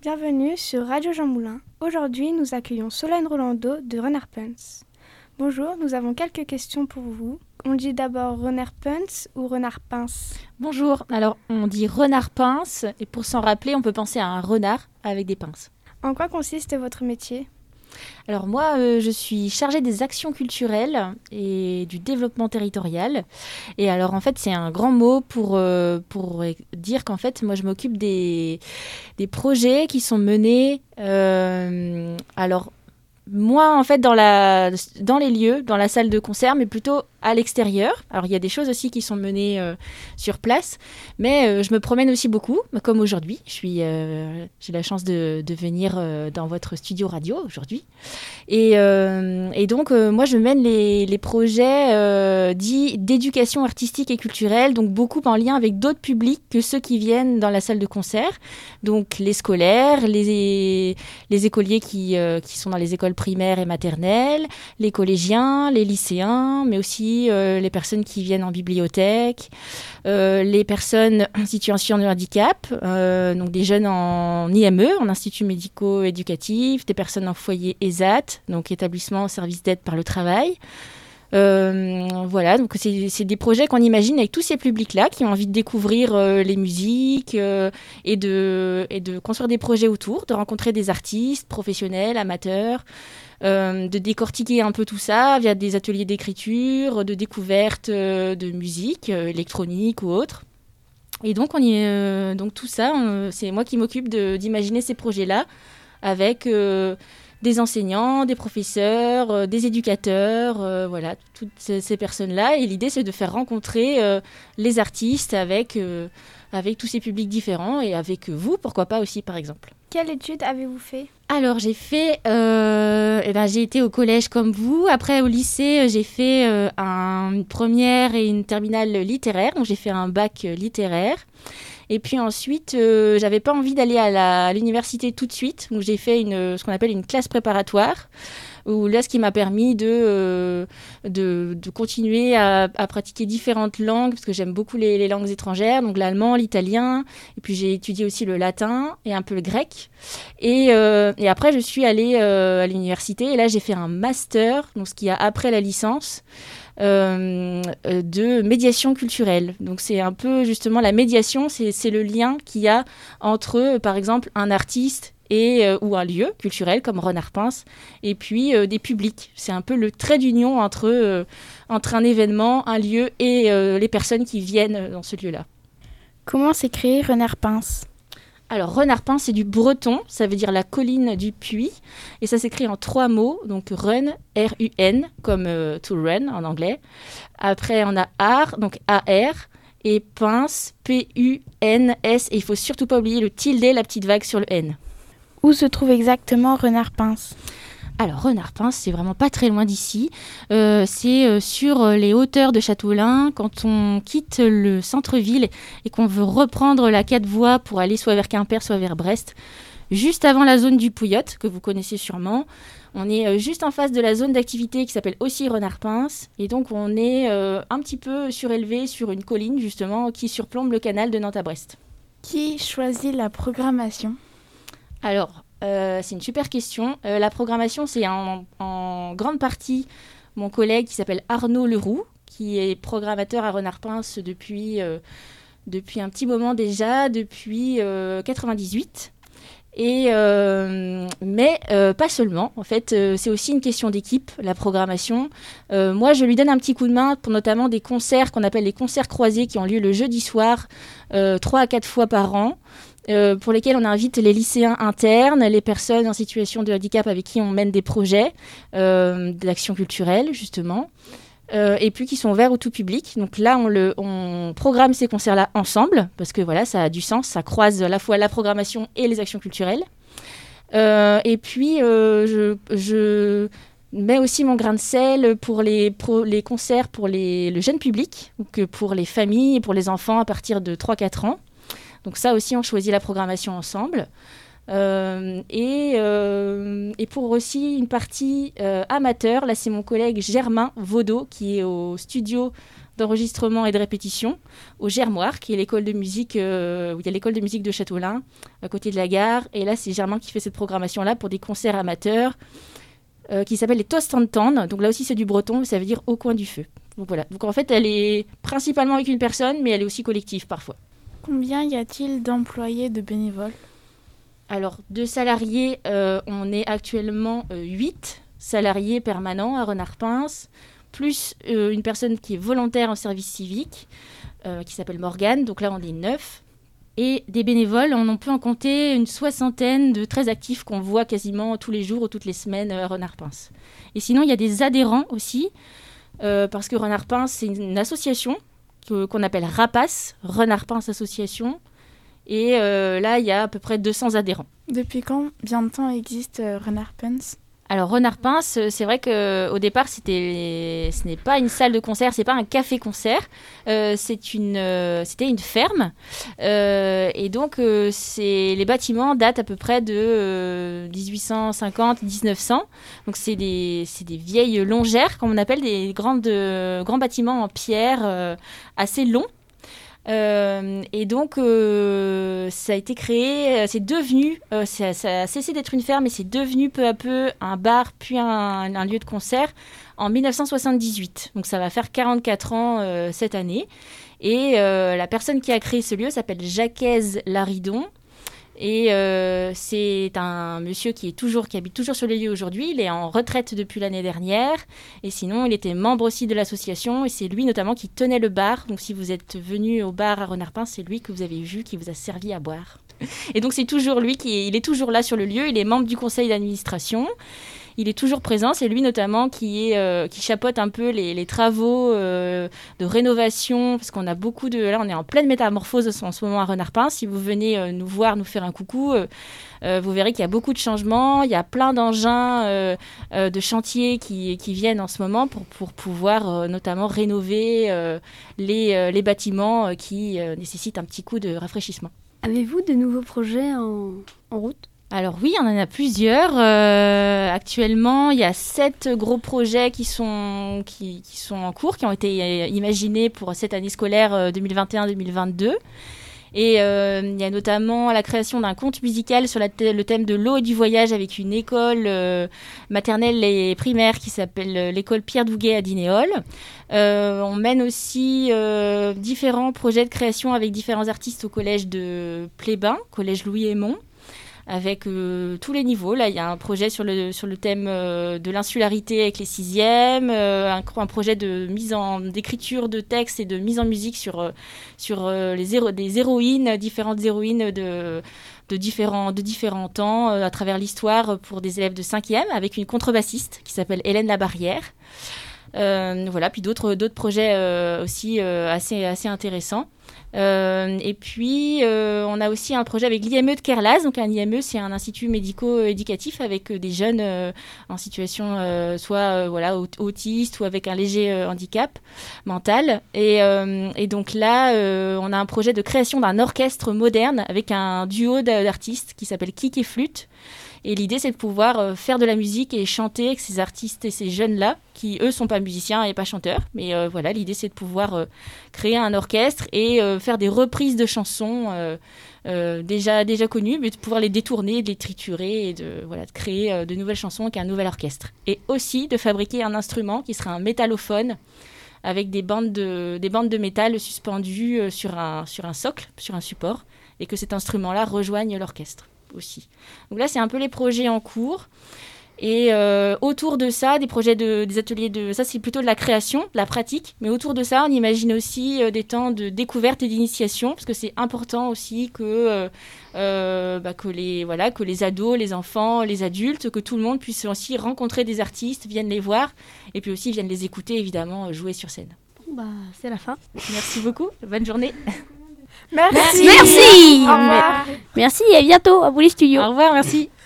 Bienvenue sur Radio Jean Moulin. Aujourd'hui, nous accueillons Solène Rolando de Renard Punts. Bonjour, nous avons quelques questions pour vous. On dit d'abord renard punts ou renard pince? Bonjour, alors on dit renard pince et pour s'en rappeler, on peut penser à un renard avec des pinces. En quoi consiste votre métier? Alors moi, euh, je suis chargée des actions culturelles et du développement territorial. Et alors en fait, c'est un grand mot pour, euh, dire qu'en fait, moi, je m'occupe des, des projets qui sont menés. Euh, alors moi, en fait, dans, la, dans les lieux, dans la salle de concert, mais plutôt à l'extérieur. Alors il y a des choses aussi qui sont menées euh, sur place, mais euh, je me promène aussi beaucoup, comme aujourd'hui. Je euh, j'ai la chance de, venir dans votre studio radio aujourd'hui, et, et donc moi je mène les, les projets dits d'éducation artistique et culturelle, donc beaucoup en lien avec d'autres publics que ceux qui viennent dans la salle de concert, donc les scolaires, les, les écoliers qui, qui sont dans les écoles primaires et maternelles, les collégiens, les lycéens, mais aussi euh, les personnes qui viennent en bibliothèque, euh, les personnes en situation de handicap, euh, donc des jeunes en IME, en institut médico-éducatif, des personnes en foyer ESAT, donc établissement en service d'aide par le travail. Voilà, donc c'est des projets qu'on imagine avec tous ces publics-là qui ont envie de découvrir les musiques et, de, et de construire des projets autour, de rencontrer des artistes professionnels, amateurs, euh, de décortiquer un peu tout ça via des ateliers d'écriture, de découverte euh, de musique euh, électronique ou autre. Et donc, on y, donc tout ça, c'est moi qui m'occupe d'imaginer ces projets-là avec des enseignants, des professeurs, des éducateurs, voilà, toutes ces, personnes-là. Et l'idée, c'est de faire rencontrer les artistes avec, avec tous ces publics différents et avec vous, pourquoi pas aussi, par exemple. Quelle étude avez-vous fait? Alors j'ai fait, euh, eh ben, j'ai été au collège comme vous. Après au lycée, j'ai fait euh, une première et une terminale littéraire. Donc j'ai fait un bac littéraire. Et puis ensuite, euh, j'avais pas envie d'aller à l'université tout de suite. Donc j'ai fait une, ce qu'on appelle une classe préparatoire où là, ce qui m'a permis de, euh, de, continuer à, pratiquer différentes langues, parce que j'aime beaucoup les, langues étrangères, donc l'allemand, l'italien, et puis j'ai étudié aussi le latin et un peu le grec. Et, euh, et après, je suis allée euh, à l'université, et là, j'ai fait un master, donc ce qu'il y a après la licence. de médiation culturelle. Donc c'est un peu justement la médiation, c'est le lien qu'il y a entre, par exemple, un artiste et, euh, ou un lieu culturel comme Renard Pince, et puis euh, des publics. C'est un peu le trait d'union entre, euh, entre un événement, un lieu et les personnes qui viennent dans ce lieu-là. Comment s'écrit Renard Pince alors, Renard Pince, c'est du breton, ça veut dire la colline du puits, et ça s'écrit en trois mots, donc run, R-U-N, comme to run en anglais. Après, on a art, donc A-R, et pince, P-U-N-S, et il faut surtout pas oublier le tilde, la petite vague sur le N. Où se trouve exactement Renard Pince? Alors Renard Pince, c'est vraiment pas très loin d'ici. Euh, c'est euh, sur euh, les hauteurs de Châteaulin, quand on quitte le centre-ville et qu'on veut reprendre la quatre voies pour aller soit vers Quimper, soit vers Brest. Juste avant la zone du Pouillot, que vous connaissez sûrement. On est juste en face de la zone d'activité qui s'appelle aussi Renard Pince. Et donc on est un petit peu surélevé sur une colline justement qui surplombe le canal de Nantes à Brest. Qui choisit la programmation? Alors, euh, c'est une super question. Euh, la programmation, c'est en, grande partie mon collègue qui s'appelle Arnaud Leroux, qui est programmateur à Renard Pince depuis, euh, un petit moment déjà, depuis 98. Et, mais pas seulement. En fait, c'est aussi une question d'équipe, la programmation. moi, je lui donne un petit coup de main pour notamment des concerts qu'on appelle les concerts croisés qui ont lieu le jeudi soir, trois à quatre fois par an. Euh, pour lesquels on invite les lycéens internes, les personnes en situation de handicap avec qui on mène des projets euh, d'action culturelle, justement. Euh, et puis qui sont ouverts au tout public. Donc là, on, programme ces concerts-là ensemble, parce que voilà, ça a du sens, ça croise à la fois la programmation et les actions culturelles. et puis, je, mets aussi mon grain de sel pour les, concerts pour le jeune public, donc pour les familles pour les enfants à partir de 3-4 ans. Donc ça aussi, on choisit la programmation ensemble. Euh, euh, et, pour aussi une partie euh, amateur, là c'est mon collègue Germain Vaudot qui est au studio d'enregistrement et de répétition au Germoire, qui est l'école de musique, où il y a l'école de musique de Châteaulin, à côté de la gare. Et là, c'est Germain qui fait cette programmation-là pour des concerts amateurs, qui s'appelle les Tostantan. Donc là aussi, c'est du breton, ça veut dire au coin du feu. Donc voilà. Donc en fait, elle est principalement avec une personne, mais elle est aussi collective parfois. Combien y a-t-il d'employés de bénévoles? Alors, de salariés, euh, on est actuellement 8 salariés permanents à Renard-Pince plus euh, une personne qui est volontaire en service civique, euh, qui s'appelle Morgane. Donc là, on est neuf. Et des bénévoles, on peut en compter une soixantaine de très actifs qu'on voit quasiment tous les jours ou toutes les semaines à Renard-Pince. Et sinon, il y a des adhérents aussi, euh, parce que Renard-Pince, c'est une association qu'on appelle RAPAS, Renard-Pince Association. Et là, il y a à peu près 200 adhérents. Depuis quand, bien de temps existe Renard-Pince alors Renard Pince, euh, c'est vrai que au départ c'était, ce n'est pas une salle de concert, c'est pas un café concert, euh, c'est une, euh, c'était une ferme. Et donc c'est les bâtiments datent à peu près de 1850-1900, donc c'est des, des vieilles longères comme on appelle des grandes, grands bâtiments en pierre assez longs euh, et donc, euh, ça a été créé, euh, c'est devenu, ça, a cessé d'être une ferme, mais c'est devenu peu à peu un bar, puis un, lieu de concert en 1978. Donc, ça va faire 44 ans cette année. Et la personne qui a créé ce lieu s'appelle Jacques Laridon. Et euh, c'est un monsieur qui, est toujours, qui habite toujours sur les lieux aujourd'hui. Il est en retraite depuis l'année dernière. Et sinon, il était membre aussi de l'association. Et c'est lui notamment qui tenait le bar. Donc si vous êtes venu au bar à Renard-Pin, c'est lui que vous avez vu qui vous a servi à boire. Et donc c'est toujours lui qui il est toujours là sur le lieu. Il est membre du conseil d'administration il est toujours présent. C'est lui notamment qui, est, euh, chapeaute un peu les, travaux euh, de rénovation, parce qu'on a beaucoup de... Là, on est en pleine métamorphose en ce moment à Renard-Pin. Si vous venez euh, nous voir, nous faire un coucou, vous verrez qu'il y a beaucoup de changements. Il y a plein d'engins de chantier qui, viennent en ce moment pour, pouvoir notamment rénover les, les, bâtiments qui nécessitent un petit coup de rafraîchissement. Avez-vous de nouveaux projets en, en route? Alors oui, on en a plusieurs. Euh, actuellement, il y a sept gros projets qui sont, qui, sont en cours, qui ont été euh, imaginés pour cette année scolaire 2021-2022. Euh, et il y a notamment la création d'un conte musical sur le thème de l'eau et du voyage avec une école maternelle et primaire qui s'appelle l'école Pierre Douguet à Dinéol. on mène aussi différents projets de création avec différents artistes au collège de Plébin, collège Louis Aymon avec euh, tous les niveaux. Là, il y a un projet sur le, sur le thème euh, de l'insularité avec les sixièmes, euh, un, projet de mise en d'écriture de textes et de mise en musique sur, sur les des héroïnes, différentes héroïnes de de différents, de différents temps à travers l'histoire pour des élèves de 5e avec une contrebassiste qui s'appelle Hélène Labarrière. Voilà, puis d'autres projets aussi assez, assez intéressants. Euh, et puis, euh, on a aussi un projet avec l'IME de Kerlas. Donc, un IME, c'est un institut médico-éducatif avec euh, des jeunes en situation soit voilà, autistes ou avec un léger handicap mental. Et, et donc là, on a un projet de création d'un orchestre moderne avec un duo d'artistes qui s'appelle Kik et Flûte. Et l'idée, c'est de pouvoir euh, faire de la musique et chanter avec ces artistes et ces jeunes-là, qui eux sont pas musiciens et pas chanteurs. Mais euh, voilà, l'idée, c'est de pouvoir euh, créer un orchestre et faire des reprises de chansons déjà, déjà connues, mais de pouvoir les détourner, de les triturer et de, voilà, de créer de nouvelles chansons avec un nouvel orchestre. Et aussi de fabriquer un instrument qui sera un métallophone avec des bandes de, des bandes de métal suspendues sur un, sur un socle, sur un support, et que cet instrument-là rejoigne l'orchestre aussi. Donc là, c'est un peu les projets en cours. Et euh, autour de ça, des projets de, des ateliers de... Ça, c'est plutôt de la création, de la pratique. Mais autour de ça, on imagine aussi euh, des temps de découverte et d'initiation, parce que c'est important aussi que, euh, bah, que, les, voilà, que les ados, les enfants, les adultes, que tout le monde puisse aussi rencontrer des artistes, viennent les voir, et puis aussi viennent les écouter, évidemment, jouer sur scène. bah, c'est la fin. Merci beaucoup. Bonne journée. Merci. Merci. Merci. et à bientôt à vous les studios. Au revoir, merci.